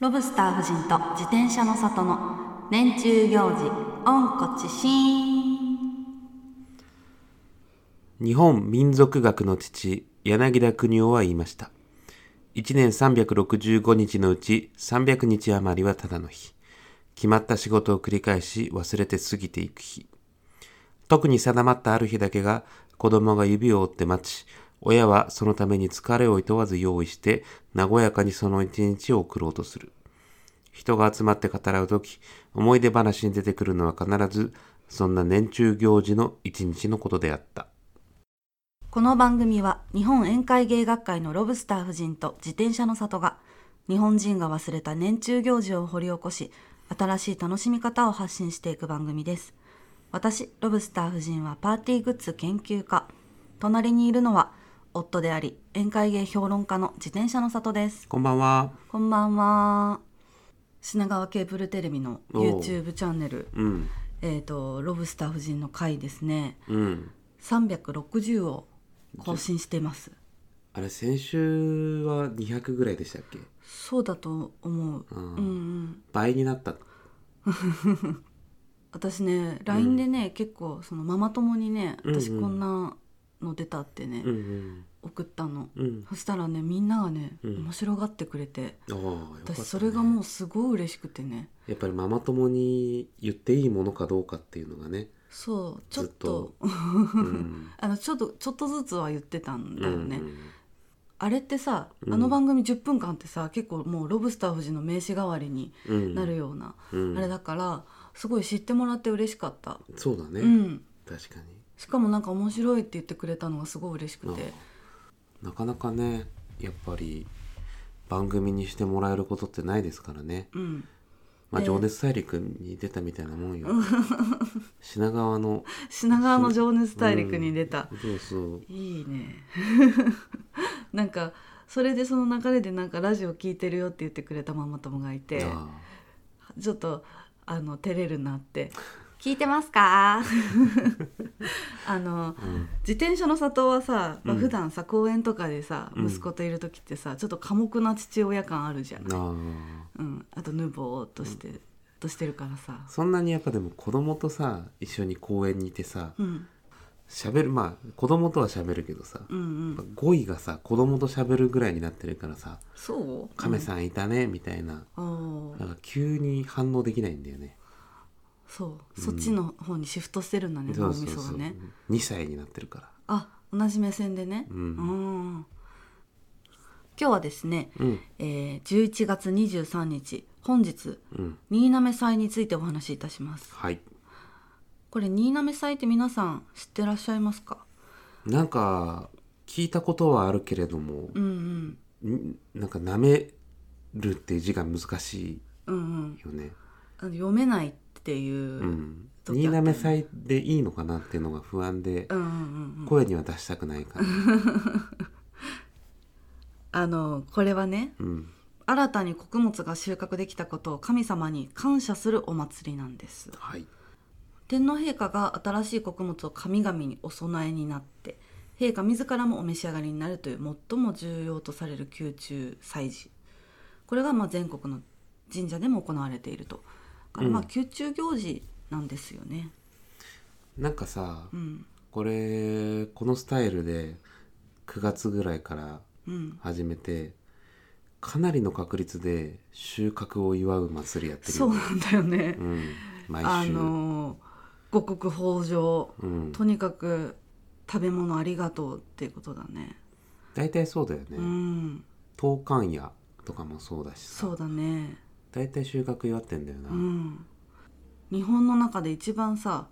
ロブスター夫人と自転車の里の年中行事温故知新日本民族学の父、柳田国夫は言いました。1年365日のうち300日余りはただの日。決まった仕事を繰り返し忘れて過ぎていく日。特に定まったある日だけが子供が指を折って待ち、親はそのために疲れをいとわず用意して、和やかにその一日を送ろうとする。人が集まって語らうとき、思い出話に出てくるのは必ず、そんな年中行事の一日のことであった。この番組は日本宴会芸学会のロブスター夫人と自転車の里が日本人が忘れた年中行事を掘り起こし新しい楽しみ方を発信していく番組です私ロブスター夫人はパーティーグッズ研究家隣にいるのは夫であり宴会芸評論家の自転車の里です。こんばんは。こんばんは。品川ケーブルテレビの YouTube チャンネル。うん。えっ、とロブスター夫人の回ですね。うん。360を更新しています。あれ、先週は200ぐらいでしたっけ？そうだと思う、うんうんうん。倍になった。私ね LINE でね、結構そのママ友にねうんうん。私こんなの出たってね、うんうん。送ったのうん。そしたらねみんながね、うん面白がってくれて。私それがもうすごい嬉しくてねやっぱりママ友に言っていいものかどうかっていうのがね。そうちょっと うん。あのちょっとちょっとずつは言ってたんだよね、うんあれってさうんあの番組10分間ってさ結構もうロブスター夫人の名刺代わりにうん。なるような、うん。あれだからすごい知ってもらって嬉しかった、そうだね。うん確かに。しかもなんか面白いって言ってくれたのがすごい嬉しくて。なかなかね、やっぱり番組にしてもらえることってないですからね。うん。まあ、で情熱大陸に出たみたいなもんよ。品川の。品川の情熱大陸に出た、そうそう。いいね。なんかそれでその流れでなんかラジオ聞いてるよって言ってくれたママ友がいてあ。ちょっとあの照れるなって「聞いてますか? 」あのあ。うん。自転車の里はさ、まあうん。普段さ公園とかでさうん。息子といる時ってさ、ちょっと寡黙な父親感あるじゃん、ああ。うん、あとヌボーっとして、としてるからさ、そんなにやっぱでも子供とさ一緒に公園にいてさうん、喋るまあ子供とは喋るけどさ、うんうん。語彙がさ子供と喋るぐらいになってるからさそう「亀さんいたね」みたいな、なんか急に反応できないんだよね。そう、そっちの方にシフトしてるんだね脳みそがね。2歳になってるから。あ同じ目線でね。うん。うん今日はですね、うん。えー、11月23日本日うん。新滑祭についてお話しいたします。はい。これ新滑祭って皆さん知ってらっしゃいますか？なんか聞いたことはあるけれども、うんうん。んなんか舐めるっていう字が難しうんうん。いよね。あの読めないっていう新滑祭でいいのかなっていうのが不安で声には出したくないから。あのこれはねうん。新たに穀物が収穫できたことを神様に感謝するお祭りなんですはい。天皇陛下が新しい穀物を神々にお供えになって陛下自らもお召し上がりになるという最も重要とされる宮中祭事これがまあ全国の神社でも行われているとだからまあうん宮中行事なんですよね。なんかさ、うん。これこのスタイルで9月ぐらいからうん。始めてかなりの確率で収穫を祝う祭りやってるよ、そうなんだよね。う、ん、毎あ週、の五穀豊穣。うん、とにかく食べ物ありがとうっていうことだね。大体そうだよね、うん。当館屋とかもそうだしさ。そうだね大体収穫祝ってんだよな、うん。日本の中で一番さ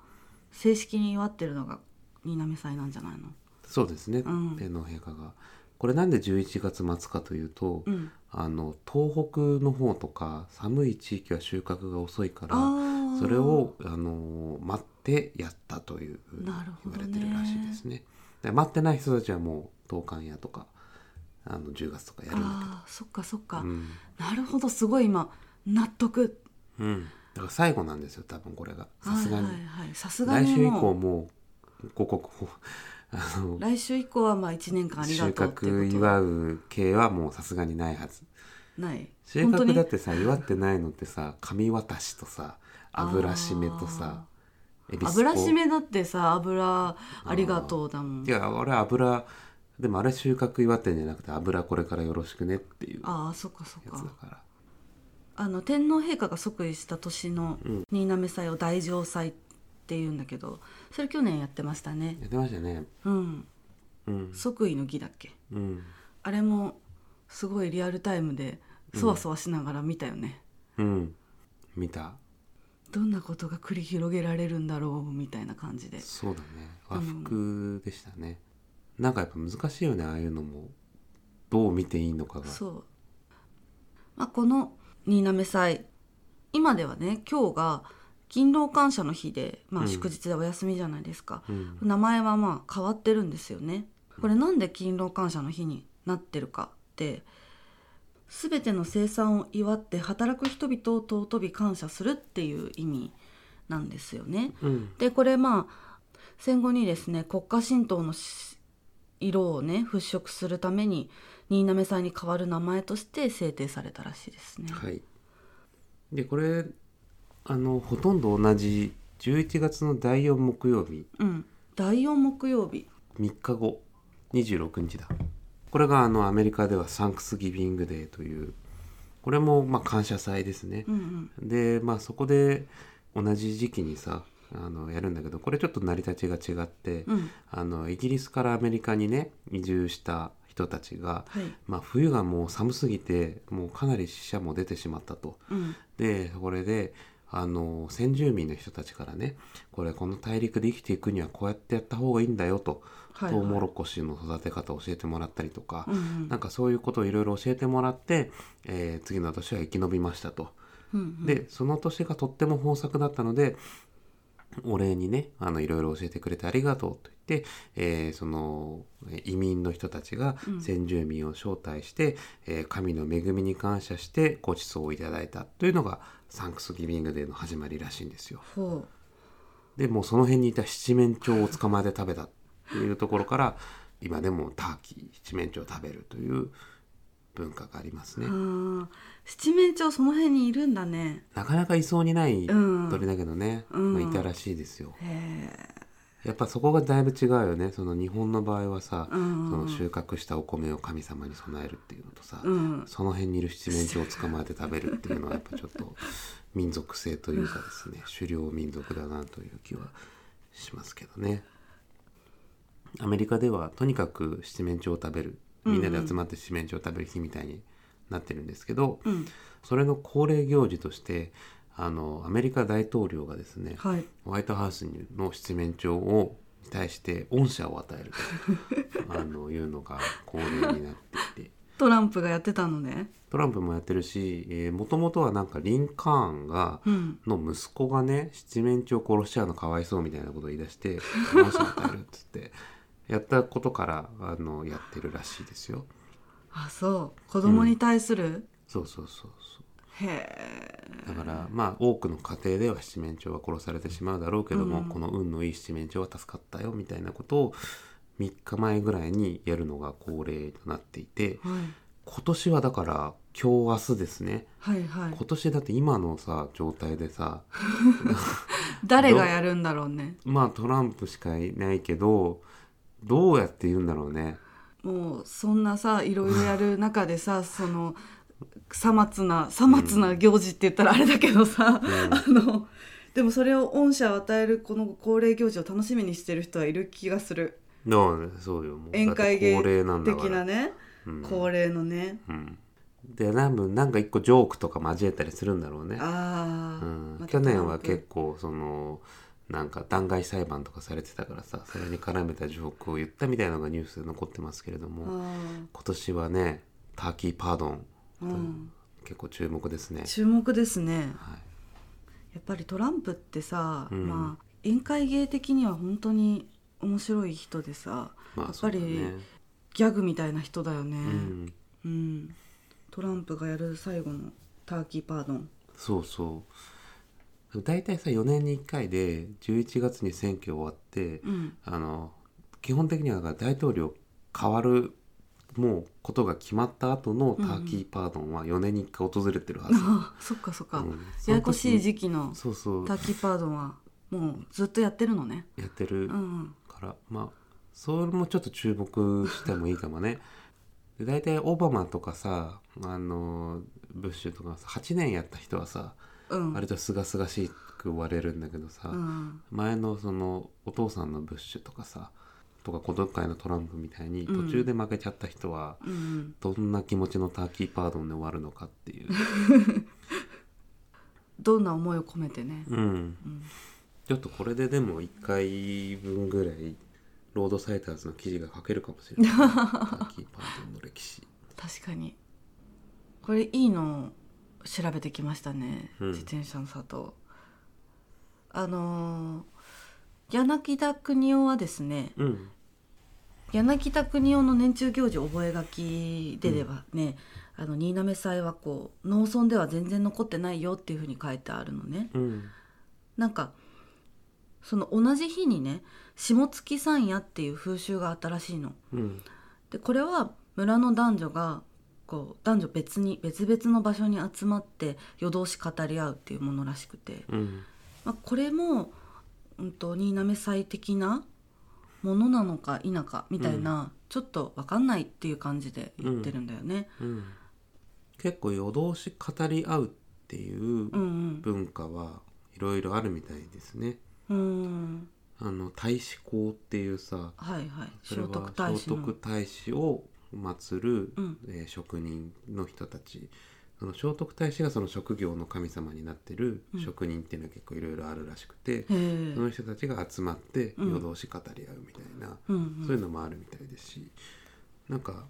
正式に祝ってるのが新滑祭なんじゃないの？そうですね、うん。天皇陛下が。これなんで11月末かというと、うん。あの東北の方とか寒い地域は収穫が遅いからそれを、あのー待ってやったというふうに言われてるらしいですね。で待ってない人たちはもう当館屋とかあの10月とかやるんだあーそっかそっか、けど、うん。なるほどすごい今納得。うん、だから最後なんですよ多分これが。さすがに、はいはいはい。さすが来週以にもう降もう五穀あの来週以降はまあ1年間あり収がとうっていう穫祝う系はもうさすがにないはず。ない。正本当に？確だってさ祝ってないのってさ神渡しとさ油締めとさ油締めだってさ油ありがとうだもん。いや俺油でもあれ収穫祝ってんじゃなくて油これからよろしくねっていうやああそっかそっか。つだからあの天皇陛下が即位した年のうん。新滑祭を大城祭っていうんだけどそれ去年やってましたね。やってましたね。うん。うん。即位の儀だっけ。うん。あれもすごいリアルタイムでそわそわしながら見たよね、うん。見た。どんなことが繰り広げられるんだろうみたいな感じで。そうだね。和服でしたね、なんかやっぱ難しいよねああいうのも。どう見ていいのかが。そう、まあ、この新滑祭。今ではね今日が勤労感謝の日で、まあ、うん。祝日でお休みじゃないですか、うん。名前はまあ変わってるんですよね。これなんで勤労感謝の日になってるかって全ての生産を祝って働く人々を尊び感謝するっていう意味なんですよね。うん。でこれまあ戦後にですね国家神道のし色をね払拭するために新滑祭に代わる名前として制定されたらしいですね。はい。でこれあのほとんど同じ11月の第4木曜日。うん、第4木曜日。3日後26日だ。これがあのアメリカではサンクスギビングデーというこれもまあ感謝祭ですね。うんうん。でまあそこで同じ時期にさあのやるんだけどこれちょっと成り立ちが違って、うん。あのイギリスからアメリカにね移住した人たちが、はい。まあ、冬がもう寒すぎてもうかなり死者も出てしまったと。うん。でこれであの先住民の人たちからねこれこの大陸で生きていくにはこうやってやった方がいいんだよと、はいトウモロコシの育て方を教えてもらったりとか、うんうん。なんかそういうことをいろいろ教えてもらって、えー次の年は生き延びましたと。うんうん。でその年がとっても豊作だったのでお礼にねあのいろいろ教えてくれてありがとうと言って、えーそのえー移民の人たちがうん。先住民を招待して、えー神の恵みに感謝してご馳走をいただいたというのがサンクスギビングデーの始まりらしいんですよ。ほでもうその辺にいた七面鳥を捕まえて食べたっていうところから今でもターキー七面鳥を食べるという文化がありますね七面鳥その辺にいるんだね。なかなかいそうにないうん。鳥だけどね、うん。まあ、いたらしいですよ。へやっぱそこがだいぶ違うよね。その日本の場合はさ、えうんその収穫したお米を神様に備えるっていうのとさ、うん。その辺にいる七面鳥を捕まえて食べるっていうのはやっぱちょっと民族性というかですね狩猟民族だなという気はしますけどね。アメリカではとにかく七面鳥を食べる。みんなで集まって七面鳥を食べる日みたいになってるんですけど、うん。それの恒例行事としてあのアメリカ大統領がですね、はい。ホワイトハウスの七面鳥をに対して恩赦を与えると あのいうのが恒例になっていて。トランプがやってたのね。トランプもやってるしもともとはなんかリンカーンがうん。の息子がね七面鳥を殺しちゃうのかわいそうみたいなことを言い出して 恩赦を与えるっつってやったことからあのやってるらしいですよ。あそう。子供に対する、そうそうそうそう。へえ。だからまあ多くの家庭では七面鳥は殺されてしまうだろうけども、うん。この運のいい七面鳥は助かったよみたいなことを3日前ぐらいにやるのが恒例となっていてはい。今年はだから今日明日ですね。はいはい。今年だって今のさ状態でさ 誰がやるんだろうね。まあトランプしかいないけどどうやって言うんだろうねもうそんなさいろいろやる中でさ そのさまつなさまつな行事って言ったらあれだけどさ、あのでもそれを恩赦を与えるこの恒例行事を楽しみにしてる人はいる気がする。どうそうよ。もう宴会芸的なねうん。恒例のね、うん。で多分なんか一個ジョークとか交えたりするんだろうね。ああ、うん。去年は結構そのなんか弾劾裁判とかされてたからさそれに絡めたジョークを言ったみたいなのがニュースで残ってますけれどもあ今年はねターキーパードンーうん、結構注目ですね。注目ですね。はい。やっぱりトランプってさ、うん。まあ宴会芸的には本当に面白い人でさ、まあやっぱりギャグみたいな人だよね、うん、うん、トランプがやる最後のターキーパードンそうそう大体さ4年に1回で11月に選挙終わって、うん。あの基本的には大統領変わるもうことが決まった後のターキーパードンは4年に1回訪れてるはず、あ そっかそっか、うん。ややこしい時期のターキーパードンはもうずっとやってるのね。やってるうんうん。から、まあそれもちょっと注目してもいいかもね。で大体オバマとかさあのブッシュとかさ8年やった人はさうん。割とすがすがしく終われるんだけどさ、うん。前のそのお父さんのブッシュとかさとか今回のトランプみたいにうん。途中で負けちゃった人は、うん。どんな気持ちのターキーパードンで終わるのかっていう、どんな思いを込めてね。うん、うん。ちょっとこれででも1回分ぐらいロードサイターズの記事が書けるかもしれない。ターキーパードンの歴史。確かに。これいいの調べてきましたね、うん。自転車の里。あのー柳田国夫はですねうん。柳田国夫の年中行事覚書でではね、あの新滑祭はこう農村では全然残ってないよっていうふうに書いてあるのね。うん。なんかその同じ日にね下月山屋っていう風習があったらしいの。うん。でこれは村の男女がこう男女別に別々の場所に集まって夜通し語り合うっていうものらしくて、うん。まあ、これも、うん、と新滑祭的なものなのか否かみたいな、ちょっと分かんないっていう感じで言ってるんだよね。うん。結構夜通し語り合うっていううんうん。文化はいろいろあるみたいですね。うん。あの太子公っていうさはいはい。それは聖徳太子を祀る、うん。えー職人の人たち。その聖徳太子がその職業の神様になってるうん。職人っていうのは結構いろいろあるらしくて、へえその人たちが集まってうん。夜通し語り合うみたいな、うんそういうのもあるみたいですしなんか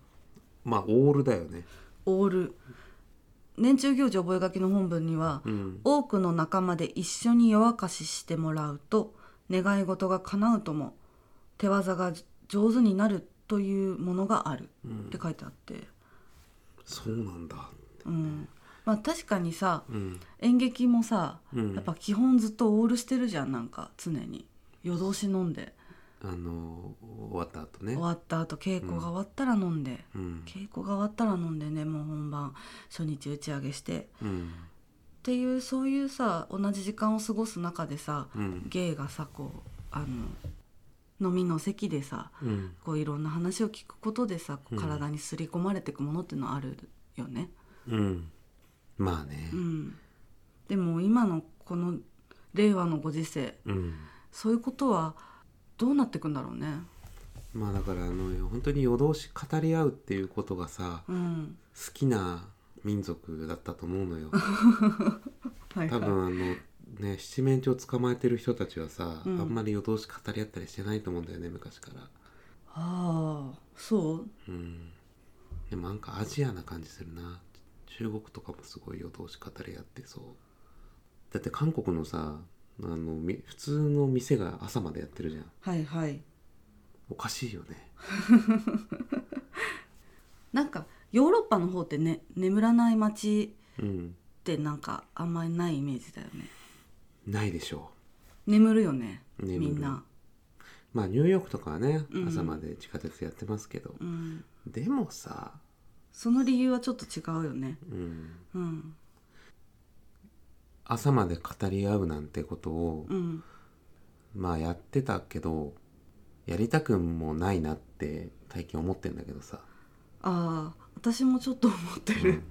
まあオールだよね。オール。年中行事覚書の本文には、うん。多くの仲間で一緒に夜明かししてもらうと願い事が叶うとも手技が上手になるというものがあるうん。って書いてあって、そうなんだ。うん。まあ確かにさうん。演劇もさうん。やっぱ基本ずっとオールしてるじゃんなんか常に。夜通し飲んで、あの終わった後ね。終わった後稽古が終わったら飲んで、うん。稽古が終わったら飲んでねもう本番初日打ち上げして。うん。っていうそういうさ同じ時間を過ごす中でさ、うん。芸がさこうあの飲みの席でさうん。こういろんな話を聞くことでさ体に刷り込まれていくものっていうのはあるよね。うん。まあね。うん、でも今のこの令和のご時世うん。そういうことはどうなっていくんだろうね。まあだからあの本当に夜通し語り合うっていうことがさうん、好きな民族だったと思うのよ。はいはい。多分あのね七面鳥捕まえてる人たちはさ、うん。あんまり夜通し語り合ったりしてないと思うんだよね昔から。ああそう？うん。でもなんかアジアな感じするな。中国とかもすごい夜通し語り合ってそう。だって韓国のさあのみ普通の店が朝までやってるじゃん。はいはい。おかしいよね。なんかヨーロッパの方ってね眠らない街うん。ってなんかあんまりないイメージだよねないでしょ眠るよねみんな、うまあニューヨークとかはねうん。朝まで地下鉄やってますけど、うん、でもさその理由はちょっと違うよね。うん。うん。朝まで語り合うなんてことを、うん。まあやってたけどやりたくもないなって最近思ってんだけどさ、ああ私もちょっと思ってる。うん。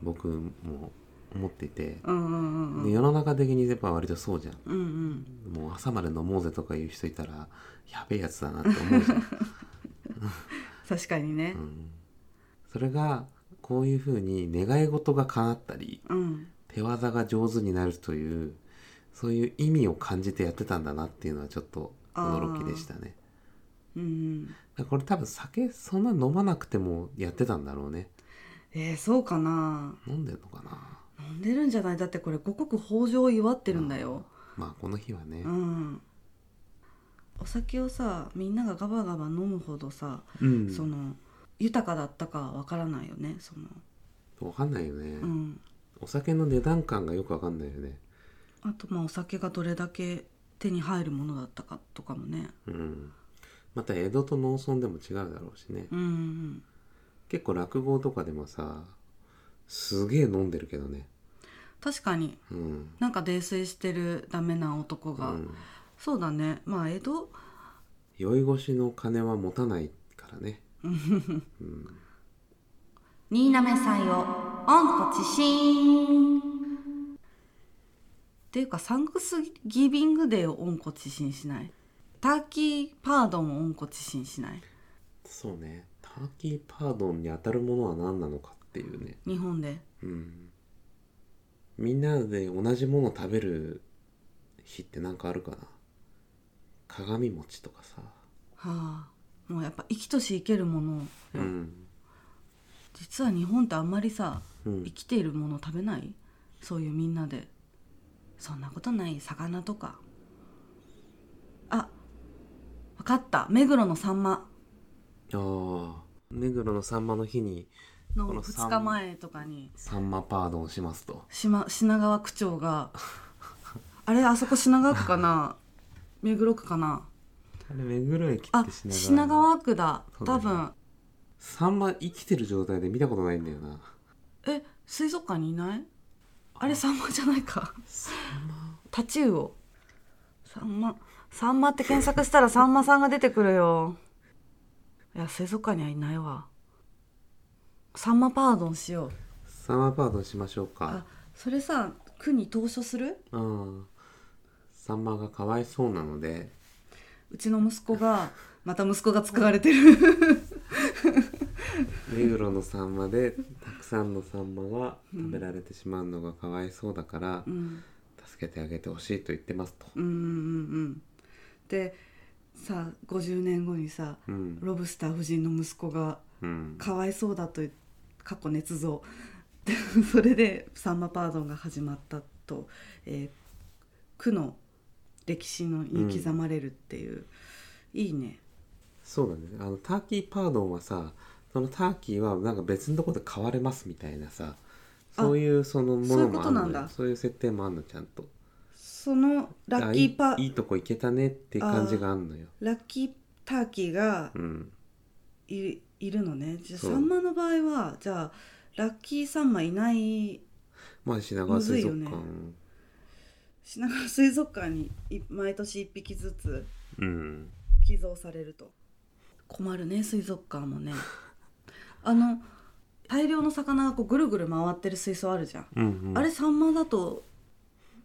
僕も思っていて、うんうんうんうん。で世の中的にやっぱ割とそうじゃん。うんうん。もう朝まで飲もうぜとか言う人いたらやべえやつだなって思うじゃん、確かにね。うん、それがこういうふうに願い事が叶ったりうん。手技が上手になるというそういう意味を感じてやってたんだなっていうのはちょっと驚きでしたね。うんこれ多分酒そんな飲まなくてもやってたんだろうね。えー、そうかな。飲んでんのかな飲んでるんじゃない？だってこれ五穀豊穣を祝ってるんだよ。まあこの日はね。うん。お酒をさみんながガバガバ飲むほどさ、うん。その豊かだったかはわからないよねその。わかんないよね、うん。お酒の値段感がよくわかんないよね。あとまあお酒がどれだけ手に入るものだったかとかもね。うん。また江戸と農村でも違うだろうしね。うんうん。結構落語とかでもさすげえ飲んでるけどね。確かに。うん。なんか泥酔してるダメな男が、うん。そうだね。まあ江戸？酔い越しの金は持たないからね。新滑祭を温故知新。っていうかサンクスギビングデーを温故知新しない？ターキーパードンを温故知新しない？そうね。ターキーパードンに当たるものは何なのかっていうね。日本で？うん。みんなで同じもの食べる日って何かあるかな？鏡餅とかさ。はあ。もうやっぱ生きとし生けるもの。よ、うん。実は日本ってあんまりさうん。生きているもの食べない？そういうみんなで。そんなことない。魚とか。あわかった。目黒のサンマ。ああ。目黒のサンマの日にのこのサン2日前とかに。サンマパードンしますと。島品川区長があれあそこ品川区かな？目黒区かな？あれ目黒駅あって品川品川区だ。多分。サンマ生きてる状態で見たことないんだよな。え水族館にいない？あ。れサンマじゃないか。タチウオ。サンマサンマって検索したらサンマさんが出てくるよ。いや水族館にはいないわサンマパードンしよう。サンマパードンしましょうあかそれさ区に投書する？うん。サンマがかわいそうなので。うちの息子がまた息子が使われてる。目黒のサンマでたくさんのサンマが食べられてしまうのがかわいそうだから、うん。助けてあげてほしいと言ってますと。うんうんうんでさ50年後にさうん。ロブスター夫人の息子がうん。かわいそうだと過去捏造。で それでサンマパードンが始まったと、えー区の歴史のに刻まれるっていう、いいね。そうだね。あのターキーパードンはさそのターキーはなんか別のところで買われますみたいなさそういうそのものもあるのそういう設定もあるのちゃんと。そのラッキーパあいいとこ行けたねっていう感じがあるのよ。ラッキーターキーがうん。いいるのね。じゃあそう。サンマの場合はじゃあラッキーサンマいないまあ品川水族むずい館よ品川水族館にい毎年1匹ずつうん寄贈されると。困るね水族館もね。あの大量の魚がこうぐるぐる回ってる水槽あるじゃん、うんうん。あれサンマだと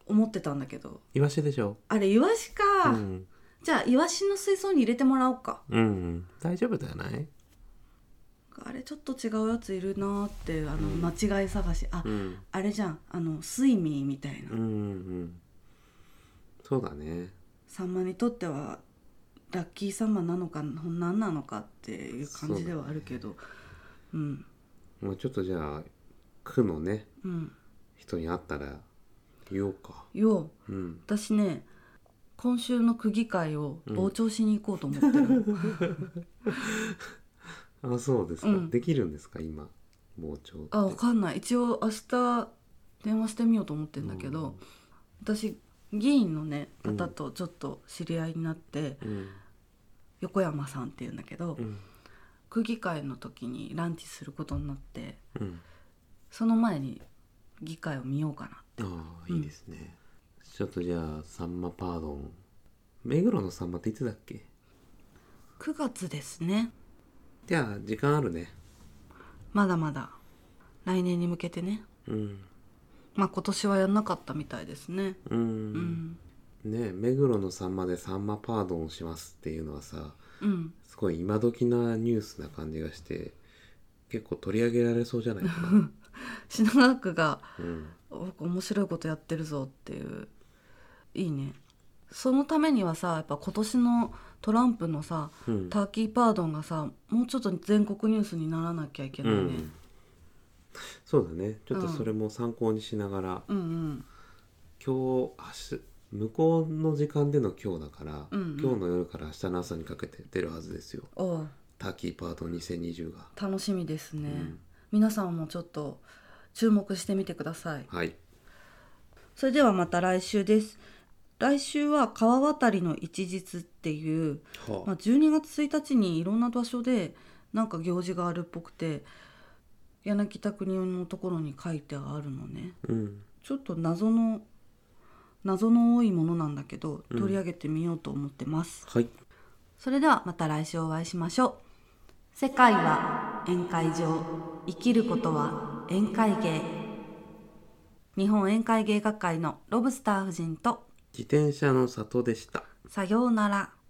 思ってたんだけど。イワシでしょ？あれイワシか、うん。じゃあイワシの水槽に入れてもらおうか。うんうん。大丈夫じゃないあれちょっと違うやついるなーってあの、うん。間違い探し。あ、うん。あれじゃん。あのスイミーみたいな、うんうんそうだね。サンマにとってはラッキーサンマなのか何なのかっていう感じではあるけど。うん。もうちょっとじゃあ区のね。うん。人に会ったら言おうか。よう。うん。私ね今週の区議会を傍聴しに行こうと思ってる、あそうですか、うん。できるんですか？今傍聴って。あわかんない。一応明日電話してみようと思ってんだけど、私議員のね方とちょっと知り合いになって、うん。横山さんっていうんだけど、うん。区議会の時にランチすることになってうん。その前に議会を見ようかなああいいですね、ちょっとじゃあサンマパードン。目黒のサンマっていつだっけ？9月ですねじゃあ時間あるね。まだまだ。来年に向けてね。うん。まあ今年はやんなかったみたいですね。うん、うん。ね目黒のサンマでサンマパードンしますっていうのはさうん。すごい今時なニュースな感じがして結構取り上げられそうじゃないかな。品川区がうん。お面白いことやってるぞっていう。いいねそのためにはさやっぱ今年のトランプのさうん。ターキーパードンがさもうちょっと全国ニュースにならなきゃいけないね、うん。そうだね。ちょっとそれも参考にしながら、うん、うん。今日明日向こうの時間での今日だから、うんうん。今日の夜から明日の朝にかけて出るはずですよ。ターキーパート2020が。楽しみですね、うん。皆さんもちょっと注目してみてください。はい。それではまた来週です来週は川渡りの一日っていう、はまあ、12月1日にいろんな場所でなんか行事があるっぽくて柳田国男のところに書いてあるのね。うん。ちょっと謎の謎の多いものなんだけど取り上げてみようと思ってます、はい。それではまた来週お会いしましょう。世界は宴会場。生きることは宴会芸。日本宴会芸学会のロブスター夫人と自転車の里でした。さようなら。